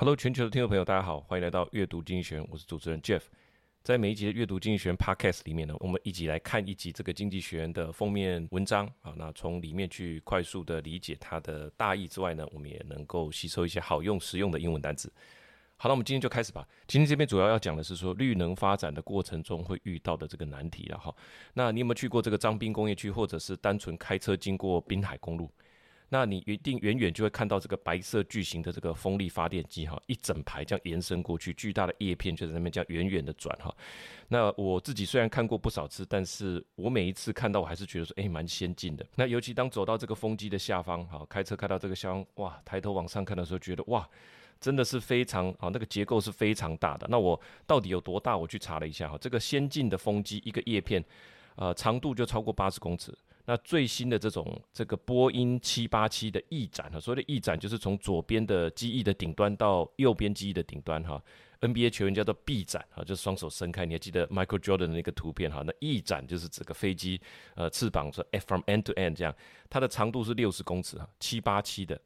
Hello，全球的听众朋友，大家好，欢迎来到阅读经济学，我是主持人 Jeff。在每一集的阅读经济学 Podcast 里面呢，我们一起来看一集这个经济学的封面文章啊，那从里面去快速的理解它的大意之外呢，我们也能够吸收一些好用实用的英文单词。好，那我们今天就开始吧。今天这边主要要讲的是说绿能发展的过程中会遇到的这个难题了哈。那你有没有去过这个张滨工业区，或者是单纯开车经过滨海公路？那你一定远远就会看到这个白色巨型的这个风力发电机哈，一整排这样延伸过去，巨大的叶片就在那边这样远远的转哈。那我自己虽然看过不少次，但是我每一次看到我还是觉得说，哎，蛮先进的。那尤其当走到这个风机的下方，哈，开车开到这个下方，哇，抬头往上看的时候，觉得哇，真的是非常啊，那个结构是非常大的。那我到底有多大？我去查了一下哈，这个先进的风机一个叶片，呃，长度就超过八十公尺。那最新的这种这个波音七八七的翼展哈，所谓的翼展就是从左边的机翼的顶端到右边机翼的顶端哈。NBA 球员叫做臂展哈，就是双手伸开。你还记得 Michael Jordan 的那个图片哈？那翼展就是整个飞机呃翅膀说 from end to end 这样，它的长度是六十公尺哈，七八七的。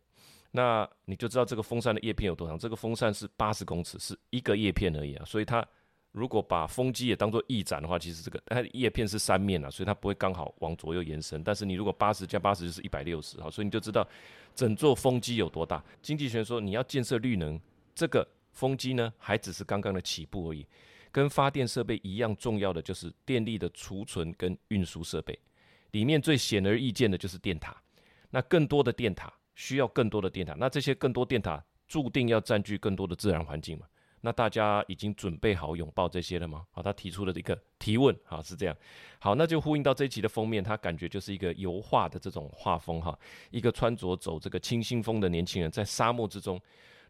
那你就知道这个风扇的叶片有多长，这个风扇是八十公尺，是一个叶片而已啊，所以它。如果把风机也当做翼展的话，其实这个它的叶片是三面啊，所以它不会刚好往左右延伸。但是你如果八十加八十就是一百六十，好，所以你就知道整座风机有多大。经济学说，你要建设绿能，这个风机呢还只是刚刚的起步而已。跟发电设备一样重要的就是电力的储存跟运输设备，里面最显而易见的就是电塔。那更多的电塔需要更多的电塔，那这些更多电塔注定要占据更多的自然环境嘛。那大家已经准备好拥抱这些了吗？好，他提出了一个提问，好，是这样，好，那就呼应到这一期的封面，他感觉就是一个油画的这种画风哈，一个穿着走这个清新风的年轻人，在沙漠之中，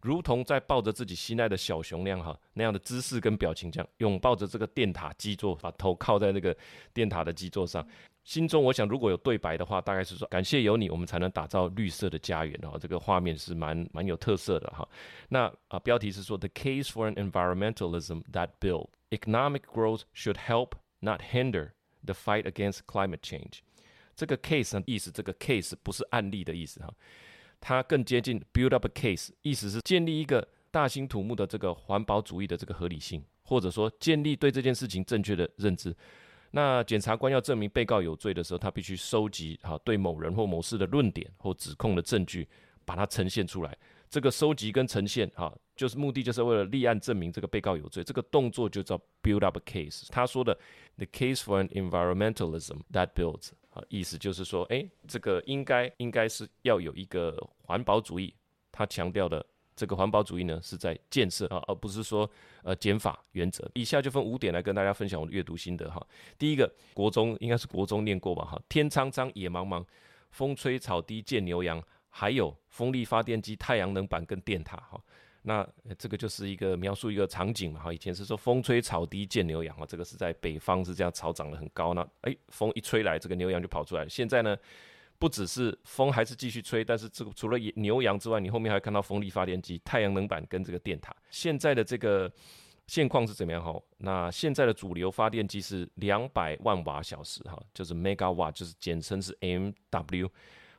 如同在抱着自己心爱的小熊那样哈，那样的姿势跟表情，这样拥抱着这个电塔基座，把头靠在那个电塔的基座上。心中我想，如果有对白的话，大概是说感谢有你，我们才能打造绿色的家园哈。这个画面是蛮蛮有特色的哈。那啊，标题是说 The case for an environmentalism that build economic growth should help not hinder the fight against climate change。这个 case 意思，这个 case 不是案例的意思哈，它更接近 build up a case，意思是建立一个大兴土木的这个环保主义的这个合理性，或者说建立对这件事情正确的认知。那检察官要证明被告有罪的时候，他必须收集哈对某人或某事的论点或指控的证据，把它呈现出来。这个收集跟呈现哈，就是目的就是为了立案证明这个被告有罪。这个动作就叫 build up a case。他说的 the case for an environmentalism that builds 啊，意思就是说，哎，这个应该应该是要有一个环保主义，他强调的。这个环保主义呢，是在建设啊，而不是说呃减法原则。以下就分五点来跟大家分享我的阅读心得哈。第一个，国中应该是国中念过吧哈，天苍苍，野茫茫，风吹草低见牛羊，还有风力发电机、太阳能板跟电塔哈。那这个就是一个描述一个场景嘛哈。以前是说风吹草低见牛羊哈，这个是在北方是这样，草长得很高，那哎风一吹来，这个牛羊就跑出来。现在呢？不只是风还是继续吹，但是这个除了牛羊之外，你后面还看到风力发电机、太阳能板跟这个电塔。现在的这个现况是怎么样？哈，那现在的主流发电机是两百万瓦小时，哈，就是 megawatt，就是简称是 MW，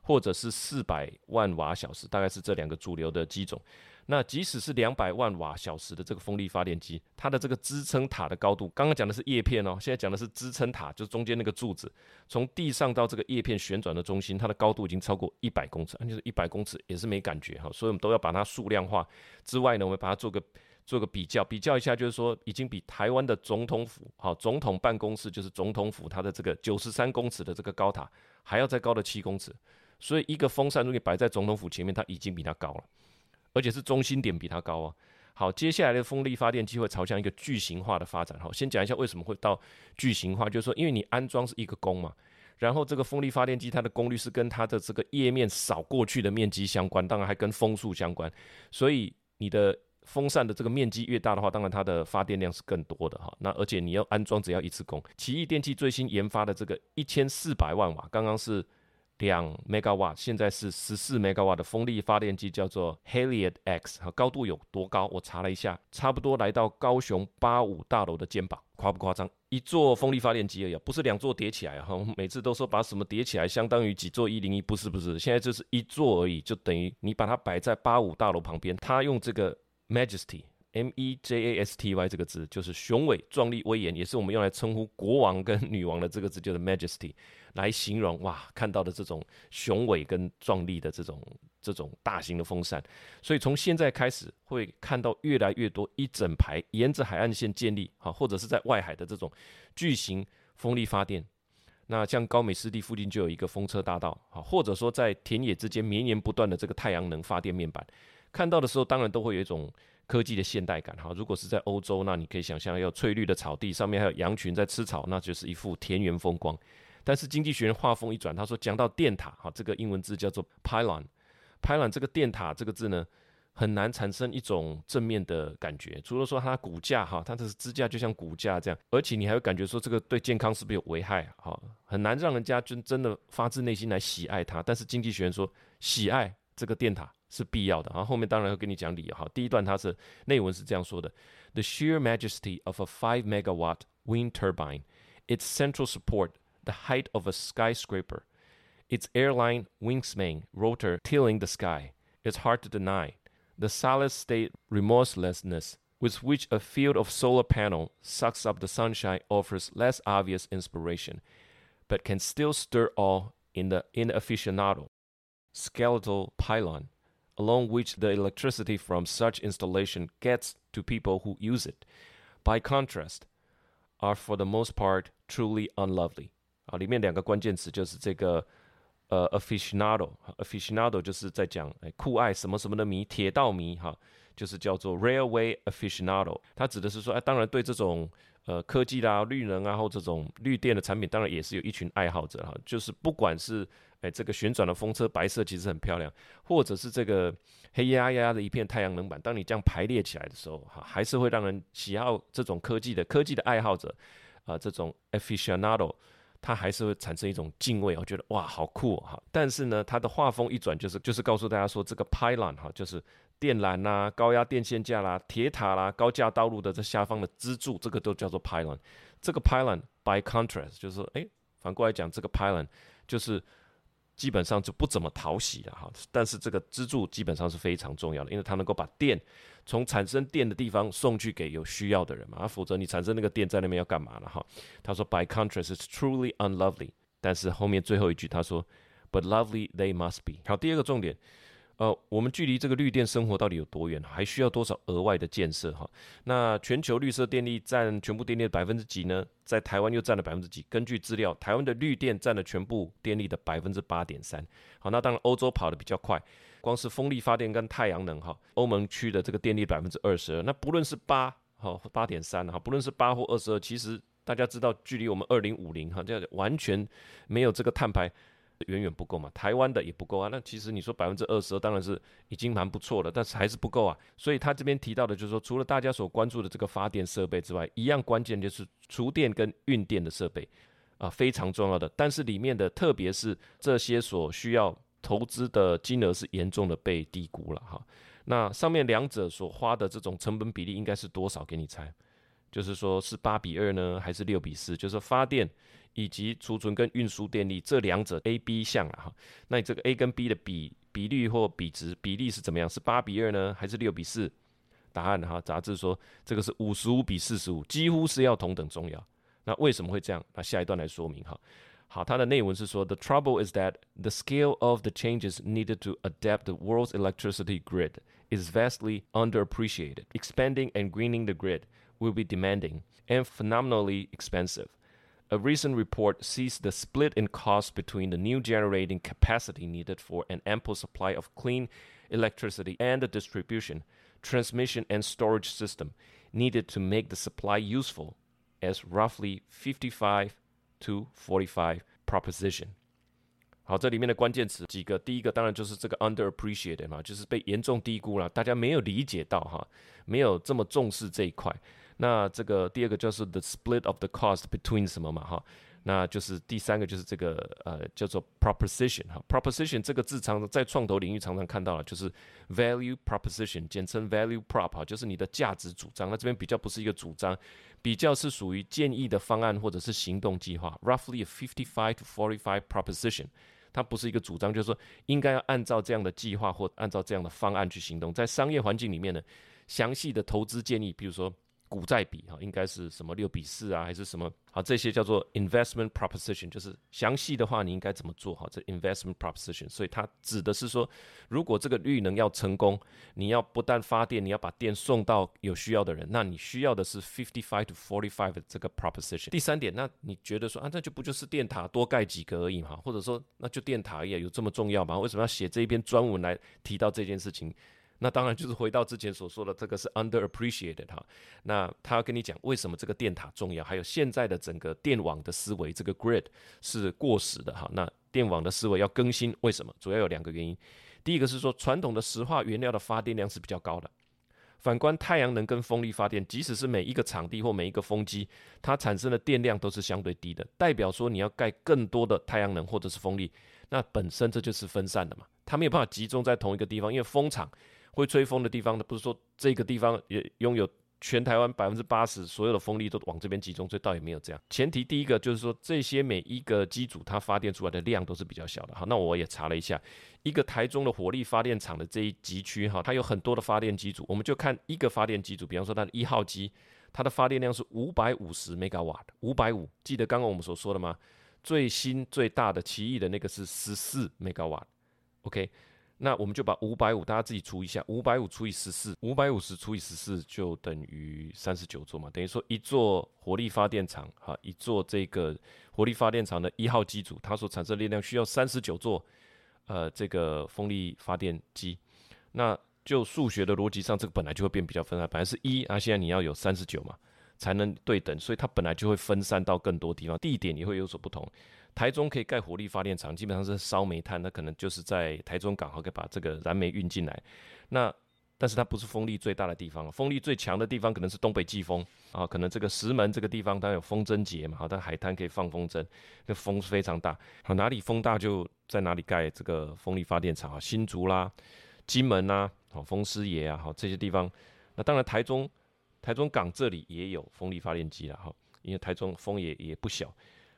或者是四百万瓦小时，大概是这两个主流的机种。那即使是两百万瓦小时的这个风力发电机，它的这个支撑塔的高度，刚刚讲的是叶片哦，现在讲的是支撑塔，就是中间那个柱子，从地上到这个叶片旋转的中心，它的高度已经超过一百公尺，那就是一百公尺也是没感觉哈，所以我们都要把它数量化。之外呢，我们把它做个做个比较，比较一下，就是说已经比台湾的总统府，好，总统办公室就是总统府它的这个九十三公尺的这个高塔还要再高的七公尺，所以一个风扇如果摆在总统府前面，它已经比它高了。而且是中心点比它高啊。好，接下来的风力发电机会朝向一个巨型化的发展。好，先讲一下为什么会到巨型化，就是说，因为你安装是一个功嘛，然后这个风力发电机它的功率是跟它的这个叶面扫过去的面积相关，当然还跟风速相关。所以你的风扇的这个面积越大的话，当然它的发电量是更多的哈。那而且你要安装只要一次功。奇异电器最新研发的这个一千四百万瓦，刚刚是。两 megawatt，现在是十四 megawatt 的风力发电机，叫做 Haliade X，高度有多高？我查了一下，差不多来到高雄八五大楼的肩膀，夸不夸张？一座风力发电机而已，不是两座叠起来哈。每次都说把什么叠起来，相当于几座一零一，不是不是，现在就是一座而已，就等于你把它摆在八五大楼旁边，它用这个 majesty。M E J A S T Y 这个字就是雄伟、壮丽、威严，也是我们用来称呼国王跟女王的这个字，就是 Majesty，来形容哇，看到的这种雄伟跟壮丽的这种这种大型的风扇。所以从现在开始会看到越来越多一整排沿着海岸线建立，哈，或者是在外海的这种巨型风力发电。那像高美湿地附近就有一个风车大道，哈，或者说在田野之间绵延不断的这个太阳能发电面板，看到的时候当然都会有一种。科技的现代感哈，如果是在欧洲，那你可以想象，有翠绿的草地，上面还有羊群在吃草，那就是一幅田园风光。但是经济学人话锋一转，他说讲到电塔哈，这个英文字叫做 pylon，pylon 这个电塔这个字呢，很难产生一种正面的感觉。除了说它骨架哈，它的支架就像骨架这样，而且你还会感觉说这个对健康是不是有危害哈，很难让人家真真的发自内心来喜爱它。但是经济学人说喜爱这个电塔。是必要的，然后后面当然会跟你讲理由。好，第一段它是内文是这样说的：The sheer majesty of a five megawatt wind turbine, its central support, the height of a skyscraper, its airline wingspan rotor tilling the sky, it's hard to deny. The solid state remorselessness with which a field of solar panel sucks up the sunshine offers less obvious inspiration, but can still stir awe in the inaficionado. Skeletal pylon. along which the electricity from such installation gets to people who use it, by contrast, are for the most part truly unlovely。啊，里面两个关键词就是这个呃，aficionado，aficionado 就是在讲哎酷爱什么什么的迷，铁道迷哈，就是叫做 railway aficionado。它指的是说，哎，当然对这种呃科技啦、绿能啊或这种绿电的产品，当然也是有一群爱好者哈，就是不管是。 哎，这个旋转的风车白色其实很漂亮，或者是这个黑压压的一片太阳能板，当你这样排列起来的时候，哈，还是会让人喜好这种科技的科技的爱好者啊、这种 aficionado，他还是会产生一种敬畏，我觉得哇，好酷哈、但是呢，他的画风一转，就是就是告诉大家说，这个 pylon 哈，就是电缆啦、高压电线架啦、铁塔啦、高架道路的这下方的支柱，这个都叫做 pylon。这个 pylon by contrast 就是说，哎，反过来讲，这个 pylon 就是。基本上就不怎么讨喜了哈，但是这个支柱基本上是非常重要的，因为它能够把电从产生电的地方送去给有需要的人嘛，啊，否则你产生那个电在那边要干嘛呢哈？他说，By contrast, it's truly unlovely。但是后面最后一句他说，But lovely they must be。好，第二个重点。呃，我们距离这个绿电生活到底有多远？还需要多少额外的建设？哈，那全球绿色电力占全部电力的百分之几呢？在台湾又占了百分之几？根据资料，台湾的绿电占了全部电力的百分之八点三。好，那当然欧洲跑得比较快，光是风力发电跟太阳能，哈，欧盟区的这个电力百分之二十二。那不论是八，哈，八点三，哈，不论是八或二十二，其实大家知道，距离我们二零五零，哈，这样完全没有这个碳排。远远不够嘛，台湾的也不够啊。那其实你说百分之二十当然是已经蛮不错了，但是还是不够啊。所以他这边提到的就是说，除了大家所关注的这个发电设备之外，一样关键就是厨电跟运电的设备啊，非常重要的。但是里面的特别是这些所需要投资的金额是严重的被低估了哈。那上面两者所花的这种成本比例应该是多少？给你猜，就是说是八比二呢，还是六比四？就是发电。以及储存跟运输电力这两者 A、B 项啊哈，那你这个 A 跟 B 的比比率或比值比例是怎么样？是八比二呢，还是六比四？答案哈，杂志说这个是五十五比四十五，几乎是要同等重要。那为什么会这样？那下一段来说明哈。好，它的内文是说：The trouble is that the scale of the changes needed to adapt the world's electricity grid is vastly underappreciated. Expanding and greening the grid will be demanding and phenomenally expensive. A recent report sees the split in cost between the new generating capacity needed for an ample supply of clean electricity and the distribution, transmission, and storage system needed to make the supply useful as roughly 55 to 45 proposition。好，这里面的关键词几个，第一个当然就是这个 underappreciated 嘛，就是被严重低估了，大家没有理解到哈，没有这么重视这一块。 那这个第二个就是 the split of the cost between 什么嘛哈，那就是第三个就是这个呃叫做 proposition 哈，proposition 这个字常常在创投领域常常看到了，就是 value proposition，简称 value prop 哈，就是你的价值主张。那这边比较不是一个主张，比较是属于建议的方案或者是行动计划，roughly a fifty five to forty five proposition，它不是一个主张，就是说应该要按照这样的计划或按照这样的方案去行动。在商业环境里面呢。详细的投资建议，比如说。股债比哈，应该是什么六比四啊，还是什么？好，这些叫做 investment proposition，就是详细的话，你应该怎么做？哈，这 investment proposition，所以它指的是说，如果这个绿能要成功，你要不但发电，你要把电送到有需要的人，那你需要的是 fifty five to forty five 这个 proposition。第三点，那你觉得说啊，那就不就是电塔多盖几个而已嘛？或者说，那就电塔也有这么重要吗？为什么要写这一篇专文来提到这件事情？那当然就是回到之前所说的，这个是 underappreciated 哈。那他要跟你讲为什么这个电塔重要，还有现在的整个电网的思维，这个 grid 是过时的哈。那电网的思维要更新，为什么？主要有两个原因。第一个是说，传统的石化原料的发电量是比较高的，反观太阳能跟风力发电，即使是每一个场地或每一个风机，它产生的电量都是相对低的，代表说你要盖更多的太阳能或者是风力，那本身这就是分散的嘛，它没有办法集中在同一个地方，因为风场。会吹风的地方呢，不是说这个地方也拥有全台湾百分之八十所有的风力都往这边集中，所以倒也没有这样。前提第一个就是说，这些每一个机组它发电出来的量都是比较小的。好，那我也查了一下，一个台中的火力发电厂的这一级区哈，它有很多的发电机组，我们就看一个发电机组，比方说它的一号机，它的发电量是五百五十 megawatt，五百五。记得刚刚我们所说的吗？最新最大的奇异的那个是十四兆瓦，OK。那我们就把五百五，大家自己除一下，五百五除以十四，五百五十除以十四就等于三十九座嘛，等于说一座火力发电厂，哈，一座这个火力发电厂的一号机组，它所产生的力量需要三十九座，呃，这个风力发电机。那就数学的逻辑上，这个本来就会变比较分散，本来是一，啊，现在你要有三十九嘛，才能对等，所以它本来就会分散到更多地方，地点也会有所不同。台中可以盖火力发电厂，基本上是烧煤炭，那可能就是在台中港，好可以把这个燃煤运进来。那但是它不是风力最大的地方，风力最强的地方可能是东北季风啊，可能这个石门这个地方它有风筝节嘛，好，它海滩可以放风筝，那风是非常大。好，哪里风大就在哪里盖这个风力发电厂啊，新竹啦、金门呐，好，风师爷啊，好这些地方。那当然台中台中港这里也有风力发电机了哈，因为台中风也也不小。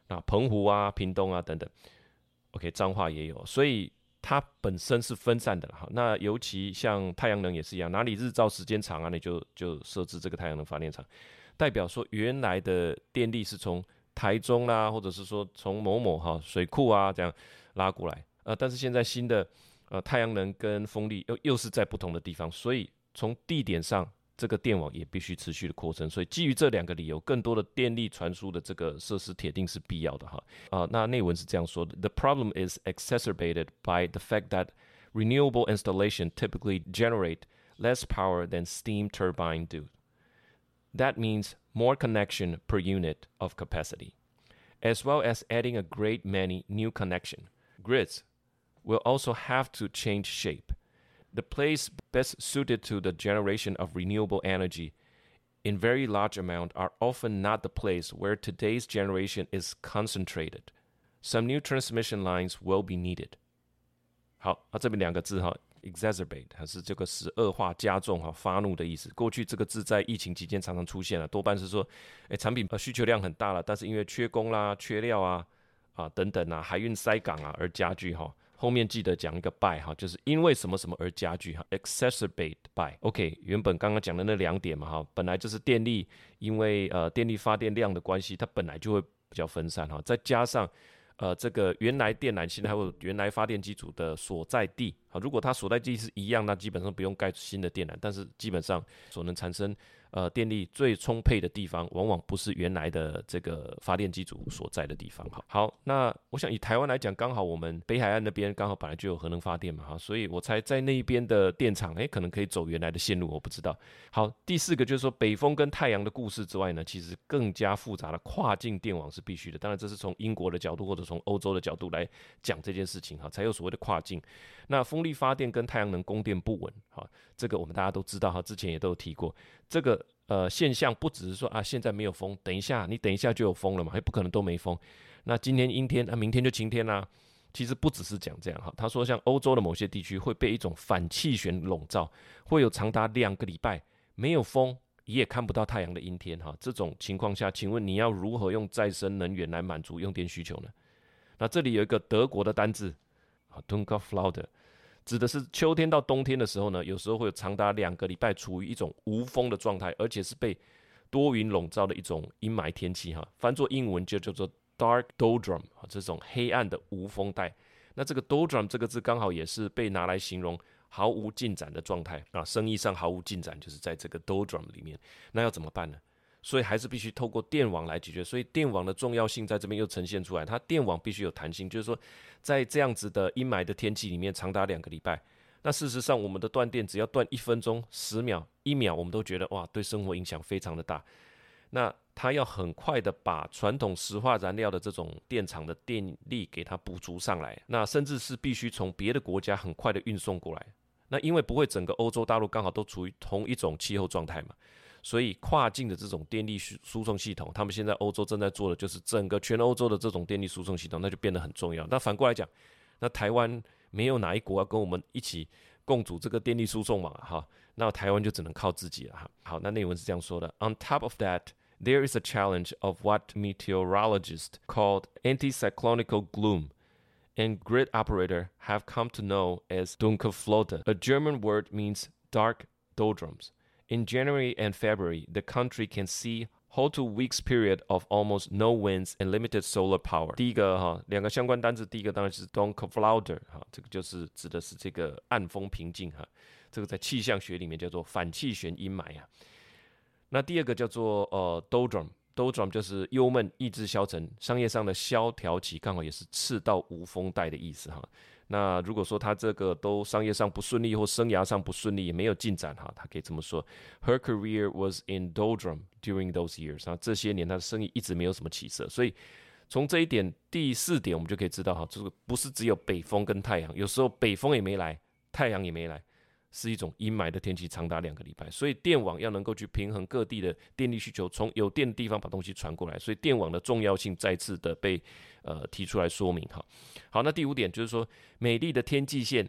那澎湖啊、屏东啊等等，OK，彰化也有，所以它本身是分散的哈。那尤其像太阳能也是一样，哪里日照时间长啊，你就就设置这个太阳能发电厂，代表说原来的电力是从台中啦、或者是说从某某哈水库啊这样拉过来，呃，但是现在新的呃太阳能跟风力又又是在不同的地方，所以从地点上。这个电网也必须持续的扩张，所以基于这两个理由，更多的电力传输的这个设施铁定是必要的哈。啊，那内文是这样说的：The problem is exacerbated by the fact that renewable installation typically generate less power than steam turbine do. That means more connection per unit of capacity, as well as adding a great many new connection. Grids will also have to change shape. The place best suited to the generation of renewable energy in very large amount are often not the place where today's generation is concentrated. Some new transmission lines will be needed. 好，啊这边两个字哈，exacerbate 还是这个使恶化加重哈发怒的意思。过去这个字在疫情期间常常出现了，多半是说，诶产品呃需求量很大了，但是因为缺工啦、缺料啊啊等等啊，海运塞港啊而加剧哈。 后面记得讲一个 by 哈，就是因为什么什么而加剧哈，exacerbate by。OK，原本刚刚讲的那两点嘛哈，本来就是电力，因为呃电力发电量的关系，它本来就会比较分散哈，再加上呃这个原来电缆线还有原来发电机组的所在地啊，如果它所在地是一样，那基本上不用盖新的电缆，但是基本上所能产生。呃，电力最充沛的地方，往往不是原来的这个发电机组所在的地方。哈，好，那我想以台湾来讲，刚好我们北海岸那边刚好本来就有核能发电嘛，哈，所以我猜在那一边的电厂，诶，可能可以走原来的线路，我不知道。好，第四个就是说北风跟太阳的故事之外呢，其实更加复杂的跨境电网是必须的。当然，这是从英国的角度或者从欧洲的角度来讲这件事情，哈，才有所谓的跨境。那风力发电跟太阳能供电不稳，哈，这个我们大家都知道，哈，之前也都有提过这个。呃，现象不只是说啊，现在没有风，等一下你等一下就有风了嘛，也不可能都没风。那今天阴天，那、啊、明天就晴天啦、其实不只是讲这样哈，他说像欧洲的某些地区会被一种反气旋笼罩，会有长达两个礼拜没有风，也看不到太阳的阴天哈。这种情况下，请问你要如何用再生能源来满足用电需求呢？那这里有一个德国的单字啊 Dunkelflaute 指的是秋天到冬天的时候呢，有时候会有长达两个礼拜处于一种无风的状态，而且是被多云笼罩的一种阴霾天气哈。翻作英文就叫做 dark doldrum 这种黑暗的无风带。那这个 doldrum 这个字刚好也是被拿来形容毫无进展的状态啊，生意上毫无进展，就是在这个 doldrum 里面。那要怎么办呢？所以还是必须透过电网来解决，所以电网的重要性在这边又呈现出来。它电网必须有弹性，就是说，在这样子的阴霾的天气里面，长达两个礼拜，那事实上我们的断电只要断一分钟、十秒、一秒，我们都觉得哇，对生活影响非常的大。那它要很快的把传统石化燃料的这种电厂的电力给它补足上来，那甚至是必须从别的国家很快的运送过来。那因为不会整个欧洲大陆刚好都处于同一种气候状态嘛。所以跨境的这种电力输输送系统，他们现在欧洲正在做的就是整个全欧洲的这种电力输送系统，那就变得很重要。那反过来讲，那台湾没有哪一国要跟我们一起共组这个电力输送网哈，那台湾就只能靠自己了哈。好，那内文是这样说的：On top of that, there is a challenge of what meteorologists called anticyclonical gloom, and grid operator have come to know as Dunkelflaute. A German word means dark doldrums. In January and February, the country can see whole two weeks period of almost no winds and limited solar power。第一个哈，两个相关单字，第一个当然是 Dunkelflaute 哈，这个就是指的是这个暗风平静哈，这个在气象学里面叫做反气旋阴霾啊。那第二个叫做呃 Doldrum，Doldrum 就是忧闷、意志消沉、商业上的萧条期，刚好也是赤道无风带的意思哈。那如果说他这个都商业上不顺利或生涯上不顺利，也没有进展哈，他可以这么说：Her career was in doldrum during those years。那这些年他的生意一直没有什么起色。所以从这一点第四点，我们就可以知道哈，这个不是只有北风跟太阳，有时候北风也没来，太阳也没来。是一种阴霾的天气，长达两个礼拜，所以电网要能够去平衡各地的电力需求，从有电的地方把东西传过来，所以电网的重要性再次的被呃提出来说明哈。好，那第五点就是说，美丽的天际线、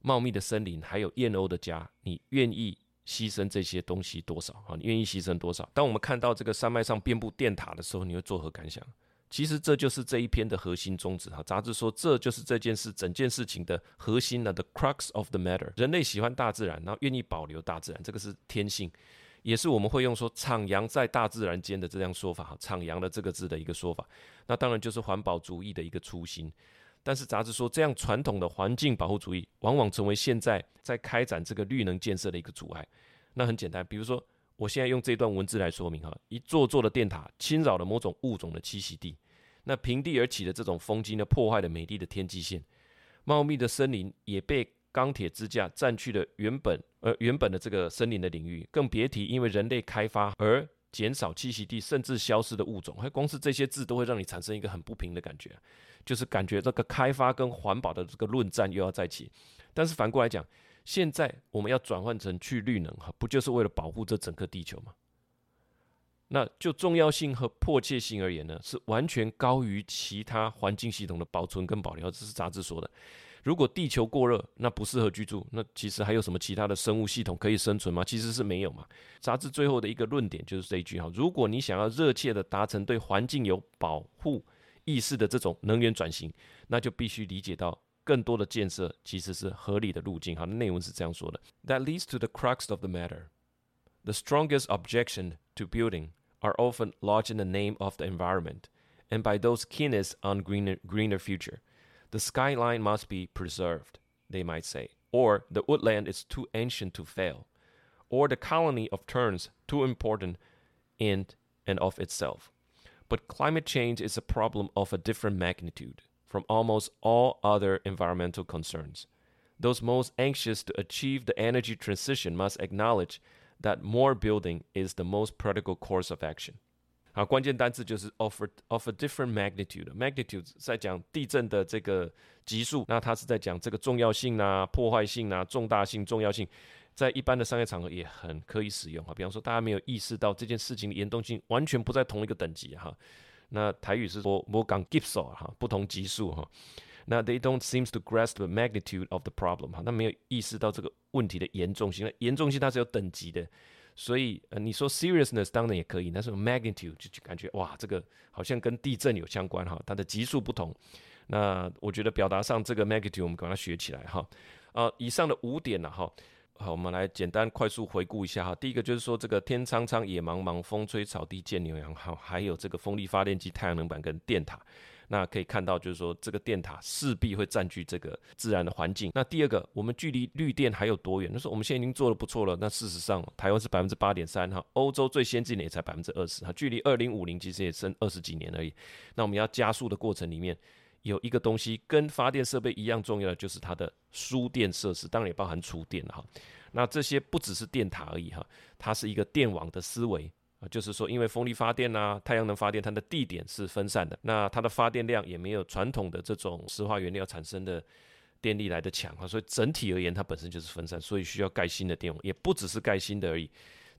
茂密的森林，还有燕鸥的家，你愿意牺牲这些东西多少？哈，你愿意牺牲多少？当我们看到这个山脉上遍布电塔的时候，你会作何感想？其实这就是这一篇的核心宗旨哈。杂志说，这就是这件事整件事情的核心呢，the crux of the matter。人类喜欢大自然，然后愿意保留大自然，这个是天性，也是我们会用说“徜徉在大自然间”的这样说法哈。“徜徉”的这个字的一个说法，那当然就是环保主义的一个初心。但是杂志说，这样传统的环境保护主义，往往成为现在在开展这个绿能建设的一个阻碍。那很简单，比如说。我现在用这段文字来说明哈，一座座的电塔侵扰了某种物种的栖息地，那平地而起的这种风机呢，破坏了美丽的天际线，茂密的森林也被钢铁支架占据了原本呃原本的这个森林的领域，更别提因为人类开发而减少栖息地甚至消失的物种，还光是这些字都会让你产生一个很不平的感觉，就是感觉这个开发跟环保的这个论战又要再起，但是反过来讲。现在我们要转换成去绿能哈，不就是为了保护这整个地球吗？那就重要性和迫切性而言呢，是完全高于其他环境系统的保存跟保留。这是杂志说的。如果地球过热，那不适合居住，那其实还有什么其他的生物系统可以生存吗？其实是没有嘛。杂志最后的一个论点就是这一句哈：如果你想要热切的达成对环境有保护意识的这种能源转型，那就必须理解到。更多的建设其实是合理的路径。哈，内文是这样说的：That leads to the crux of the matter. The strongest objection to building are often lodged in the name of the environment, and by those keenest on greener greener future. The skyline must be preserved, they might say, or the woodland is too ancient to fail, or the colony of terns too important in and of itself. But climate change is a problem of a different magnitude. From almost all other environmental concerns, those most anxious to achieve the energy transition must acknowledge that more building is the most practical course of action. 好，关键单词就是 of a, of a different magnitude。magnitude 在讲地震的这个级数，那它是在讲这个重要性啊、破坏性啊、重大性、重要性，在一般的商业场合也很可以使用哈。比方说，大家没有意识到这件事情的严重性完全不在同一个等级哈。那台语是说我讲级数哈，不同级数哈。那 they don't seems to grasp the magnitude of the problem 哈，那没有意识到这个问题的严重性。那严重性它是有等级的，所以呃你说 seriousness 当然也可以，但是 magnitude 就就感觉哇，这个好像跟地震有相关哈，它的级数不同。那我觉得表达上这个 magnitude 我们把它学起来哈。啊、呃，以上的五点呢，哈，好，我们来简单快速回顾一下哈。第一个就是说这个天苍苍，野茫茫，风吹草低见牛羊，好，还有这个风力发电机、太阳能板跟电塔。那可以看到，就是说这个电塔势必会占据这个自然的环境。那第二个，我们距离绿电还有多远？那说我们现在已经做得不错了。那事实上，台湾是百分之八点三哈，欧洲最先进的也才百分之二十哈，距离二零五零其实也剩二十几年而已。那我们要加速的过程里面，有一个东西跟发电设备一样重要的，就是它的输电设施，当然也包含储电哈。那这些不只是电塔而已哈，它是一个电网的思维。就是说，因为风力发电啊，太阳能发电，它的地点是分散的，那它的发电量也没有传统的这种石化原料产生的电力来得强啊，所以整体而言，它本身就是分散，所以需要盖新的电网，也不只是盖新的而已。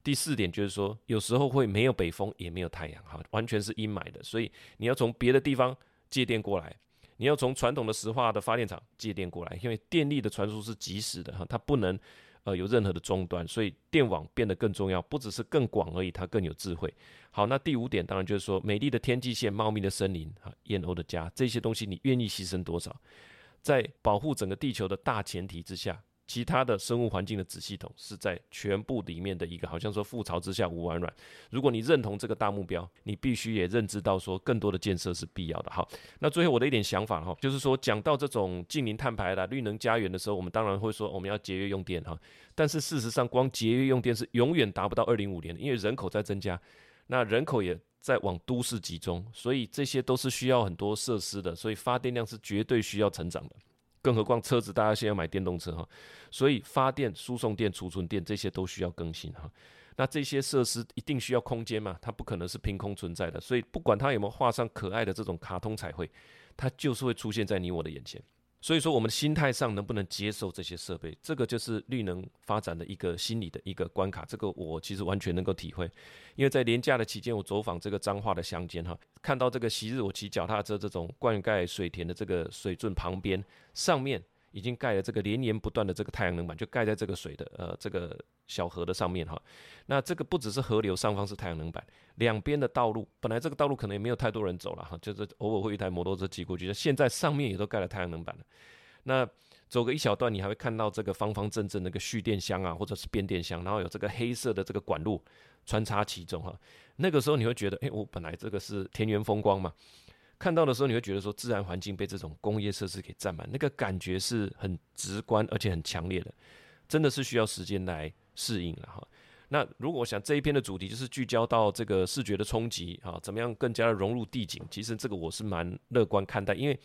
第四点就是说，有时候会没有北风，也没有太阳，哈，完全是阴霾的，所以你要从别的地方借电过来，你要从传统的石化的发电厂借电过来，因为电力的传输是即时的哈，它不能。呃，有任何的终端，所以电网变得更重要，不只是更广而已，它更有智慧。好，那第五点当然就是说，美丽的天际线、茂密的森林、啊燕鸥的家，这些东西你愿意牺牲多少，在保护整个地球的大前提之下。其他的生物环境的子系统是在全部里面的一个，好像说覆巢之下无完卵。如果你认同这个大目标，你必须也认知到说更多的建设是必要的。好，那最后我的一点想法哈，就是说讲到这种近零碳排的绿能家园的时候，我们当然会说我们要节约用电哈。但是事实上，光节约用电是永远达不到二零五零的，因为人口在增加，那人口也在往都市集中，所以这些都是需要很多设施的，所以发电量是绝对需要成长的。更何况车子，大家现在买电动车哈，所以发电、输送电、储存电这些都需要更新哈。那这些设施一定需要空间嘛，它不可能是凭空存在的。所以不管它有没有画上可爱的这种卡通彩绘，它就是会出现在你我的眼前。所以说，我们的心态上能不能接受这些设备，这个就是绿能发展的一个心理的一个关卡。这个我其实完全能够体会，因为在廉价的期间，我走访这个彰化的乡间哈，看到这个昔日我骑脚踏车这种灌溉水田的这个水圳旁边，上面。已经盖了这个连绵不断的这个太阳能板，就盖在这个水的呃这个小河的上面哈。那这个不只是河流上方是太阳能板，两边的道路本来这个道路可能也没有太多人走了哈，就是偶尔会一台摩托车骑过去。现在上面也都盖了太阳能板了。那走个一小段，你还会看到这个方方正正那个蓄电箱啊，或者是变电箱，然后有这个黑色的这个管路穿插其中哈。那个时候你会觉得，哎，我本来这个是田园风光嘛。看到的时候，你会觉得说自然环境被这种工业设施给占满，那个感觉是很直观而且很强烈的，真的是需要时间来适应了哈。那如果我想这一篇的主题就是聚焦到这个视觉的冲击啊，怎么样更加的融入地景？其实这个我是蛮乐观看待，因为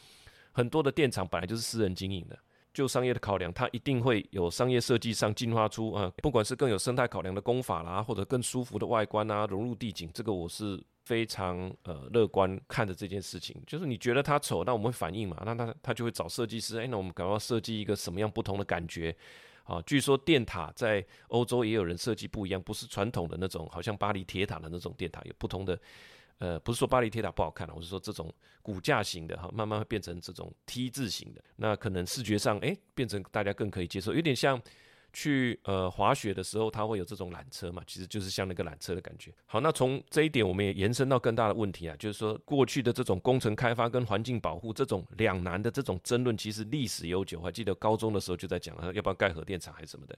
很多的电厂本来就是私人经营的，就商业的考量，它一定会有商业设计上进化出啊，不管是更有生态考量的工法啦，或者更舒服的外观啊，融入地景，这个我是。非常呃乐观看着这件事情，就是你觉得它丑，那我们会反应嘛？那他他就会找设计师，哎，那我们赶快设计一个什么样不同的感觉？啊，据说电塔在欧洲也有人设计不一样，不是传统的那种，好像巴黎铁塔的那种电塔，有不同的。呃，不是说巴黎铁塔不好看，我是说这种骨架型的哈，慢慢会变成这种 T 字型的，那可能视觉上哎变成大家更可以接受，有点像。去呃滑雪的时候，它会有这种缆车嘛，其实就是像那个缆车的感觉。好，那从这一点，我们也延伸到更大的问题啊，就是说过去的这种工程开发跟环境保护这种两难的这种争论，其实历史悠久。还记得高中的时候就在讲啊，要不要盖核电厂还是什么的。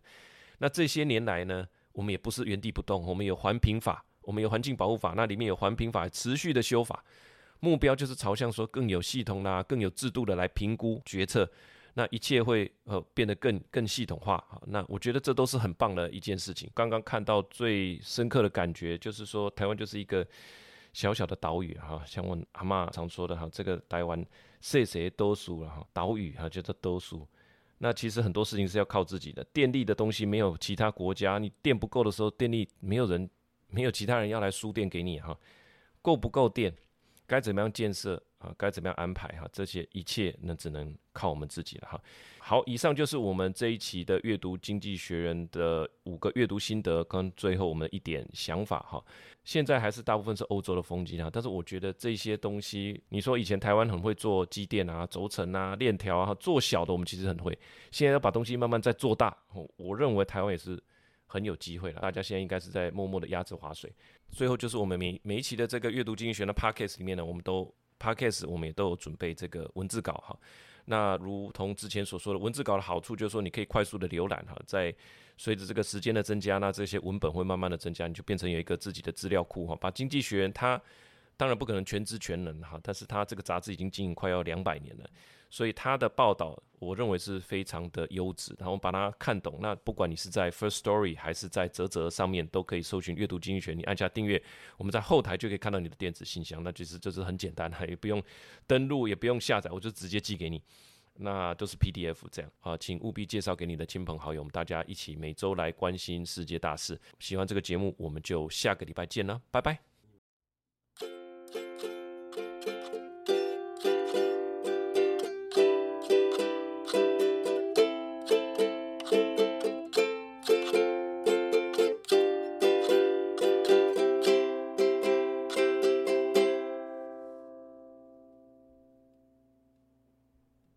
那这些年来呢，我们也不是原地不动，我们有环评法，我们有环境保护法，那里面有环评法持续的修法，目标就是朝向说更有系统啦、更有制度的来评估决策。那一切会呃变得更更系统化，那我觉得这都是很棒的一件事情。刚刚看到最深刻的感觉就是说，台湾就是一个小小的岛屿哈，像我阿妈常说的哈，这个台湾谁谁都输了哈，岛屿哈叫做都输。那其实很多事情是要靠自己的，电力的东西没有其他国家，你电不够的时候，电力没有人没有其他人要来输电给你哈，够不够电？该怎么样建设啊？该怎么样安排哈？这些一切那只能靠我们自己了哈。好，以上就是我们这一期的阅读经济学人的五个阅读心得跟最后我们一点想法哈。现在还是大部分是欧洲的风机啊，但是我觉得这些东西，你说以前台湾很会做机电啊、轴承啊、链条啊，做小的我们其实很会，现在要把东西慢慢再做大，我认为台湾也是。很有机会了，大家现在应该是在默默的压制划水。最后就是我们每每一期的这个阅读经济学的 podcast 里面呢，我们都 podcast 我们也都有准备这个文字稿哈。那如同之前所说的，文字稿的好处就是说你可以快速的浏览哈，在随着这个时间的增加，那这些文本会慢慢的增加，你就变成有一个自己的资料库哈。把《经济学》它当然不可能全知全能哈，但是它这个杂志已经经营快要两百年了。所以他的报道，我认为是非常的优质，然后把它看懂。那不管你是在 First Story 还是在泽泽上面，都可以搜寻阅读经济学。你按下订阅，我们在后台就可以看到你的电子信箱。那其实就是很简单，也不用登录，也不用下载，我就直接寄给你。那都是 PDF 这样啊，请务必介绍给你的亲朋好友，我们大家一起每周来关心世界大事。喜欢这个节目，我们就下个礼拜见了，拜拜。